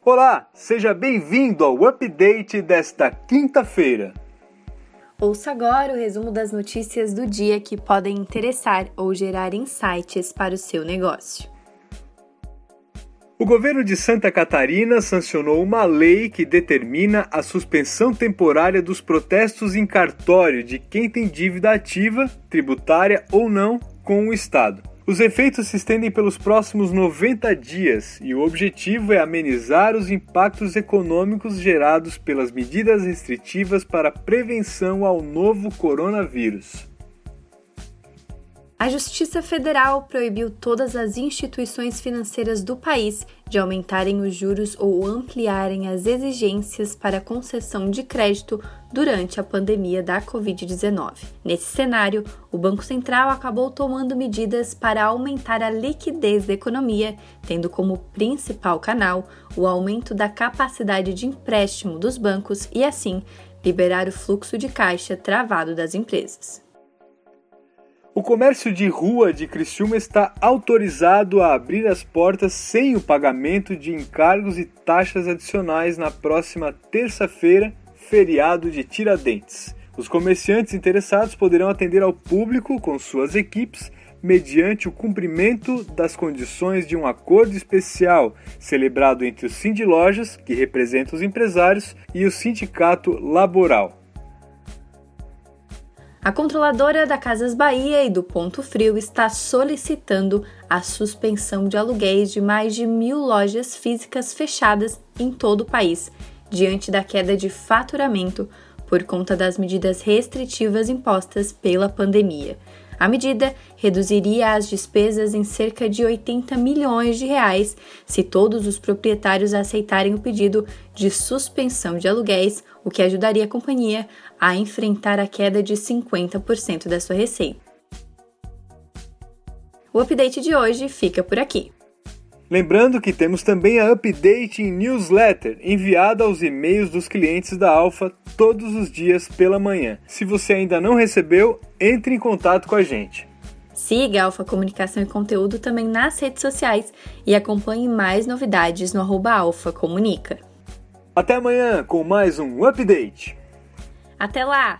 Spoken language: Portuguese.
Olá, seja bem-vindo ao update desta quinta-feira. Ouça agora o resumo das notícias do dia que podem interessar ou gerar insights para o seu negócio. O governo de Santa Catarina sancionou uma lei que determina a suspensão temporária dos protestos em cartório de quem tem dívida ativa, tributária ou não, com o Estado. Os efeitos se estendem pelos próximos 90 dias e o objetivo é amenizar os impactos econômicos gerados pelas medidas restritivas para prevenção ao novo coronavírus. A Justiça Federal proibiu todas as instituições financeiras do país de aumentarem os juros ou ampliarem as exigências para concessão de crédito durante a pandemia da Covid-19. Nesse cenário, o Banco Central acabou tomando medidas para aumentar a liquidez da economia, tendo como principal canal o aumento da capacidade de empréstimo dos bancos e, assim, liberar o fluxo de caixa travado das empresas. O comércio de rua de Criciúma está autorizado a abrir as portas sem o pagamento de encargos e taxas adicionais na próxima terça-feira, feriado de Tiradentes. Os comerciantes interessados poderão atender ao público com suas equipes mediante o cumprimento das condições de um acordo especial celebrado entre o Cindy Lojas, que representa os empresários, e o Sindicato Laboral. A controladora da Casas Bahia e do Ponto Frio está solicitando a suspensão de aluguéis de mais de mil lojas físicas fechadas em todo o país, diante da queda de faturamento por conta das medidas restritivas impostas pela pandemia. A medida reduziria as despesas em cerca de 80 milhões de reais se todos os proprietários aceitarem o pedido de suspensão de aluguéis, o que ajudaria a companhia a enfrentar a queda de 50% da sua receita. O update de hoje fica por aqui. Lembrando que temos também a Update Newsletter enviada aos e-mails dos clientes da Alfa todos os dias pela manhã. Se você ainda não recebeu, entre em contato com a gente. Siga a Alfa Comunicação e Conteúdo também nas redes sociais e acompanhe mais novidades no arroba Alfa Comunica. Até amanhã com mais um Update. Até lá!